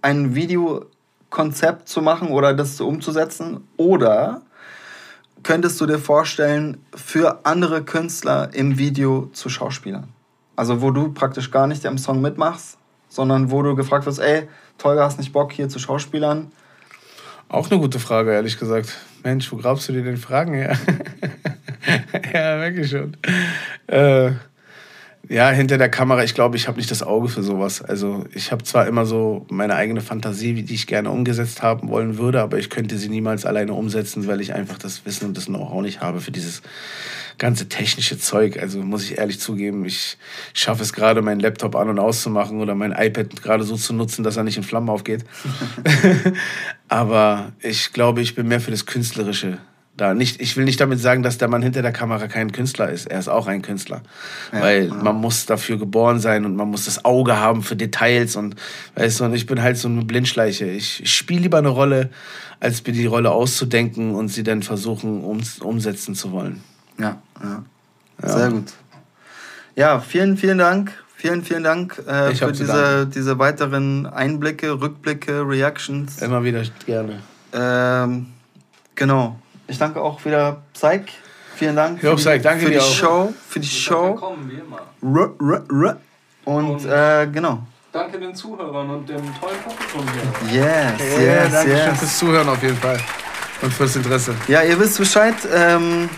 A: ein Videokonzept zu machen oder das umzusetzen? Oder könntest du dir vorstellen, für andere Künstler im Video zu schauspielern? Also wo du praktisch gar nicht am Song mitmachst, sondern wo du gefragt wirst, ey, Tolga, hast nicht Bock hier zu schauspielern?
B: Auch eine gute Frage, ehrlich gesagt. Mensch, wo grabst du dir denn Fragen her? (laughs) ja, wirklich schon. Äh, ja, hinter der Kamera, ich glaube, ich habe nicht das Auge für sowas. Also ich habe zwar immer so meine eigene Fantasie, die ich gerne umgesetzt haben wollen würde, aber ich könnte sie niemals alleine umsetzen, weil ich einfach das Wissen und das Know-how nicht habe für dieses ganze technische Zeug. Also muss ich ehrlich zugeben, ich schaffe es gerade, meinen Laptop an und auszumachen oder mein iPad gerade so zu nutzen, dass er nicht in Flammen aufgeht. (laughs) (laughs) aber ich glaube, ich bin mehr für das Künstlerische da. Nicht, ich will nicht damit sagen, dass der Mann hinter der Kamera kein Künstler ist. Er ist auch ein Künstler. Ja, Weil ja. man muss dafür geboren sein und man muss das Auge haben für Details und weißt du, und ich bin halt so eine Blindschleiche. Ich, ich spiele lieber eine Rolle, als mir die Rolle auszudenken und sie dann versuchen um, umsetzen zu wollen.
A: Ja, ja. ja. Sehr gut. Ja, vielen, vielen Dank. Vielen, vielen Dank äh, für diese, diese weiteren Einblicke, Rückblicke, Reactions.
B: Immer wieder gerne.
A: Ähm, genau. Ich danke auch wieder Psych. Vielen Dank für, die, danke für die Show. Für die Show. Kommen, wie immer. R, r, r. Und, und äh, genau.
C: Danke den Zuhörern und dem tollen Publikum
B: hier. Yes, yes, yeah, danke yes. schön fürs Zuhören auf jeden Fall. Und fürs Interesse.
A: Ja, ihr wisst Bescheid. Ähm,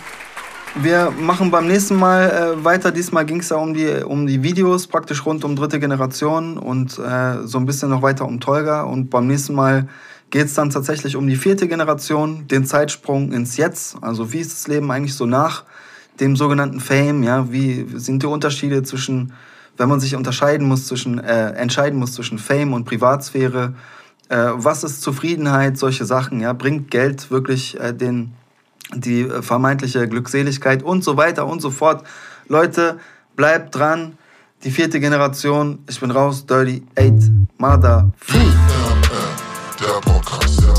A: wir machen beim nächsten Mal äh, weiter. Diesmal ging es ja um die, um die Videos, praktisch rund um dritte Generation und äh, so ein bisschen noch weiter um Tolga. Und beim nächsten Mal geht es dann tatsächlich um die vierte Generation, den Zeitsprung ins Jetzt. Also wie ist das Leben eigentlich so nach dem sogenannten Fame? Ja, wie sind die Unterschiede zwischen, wenn man sich unterscheiden muss zwischen, äh, entscheiden muss zwischen Fame und Privatsphäre? Äh, was ist Zufriedenheit? Solche Sachen. Ja, bringt Geld wirklich äh, den, die vermeintliche Glückseligkeit und so weiter und so fort. Leute, bleibt dran. Die vierte Generation. Ich bin raus. Dirty Eight. Mother. Food. Der Podcast.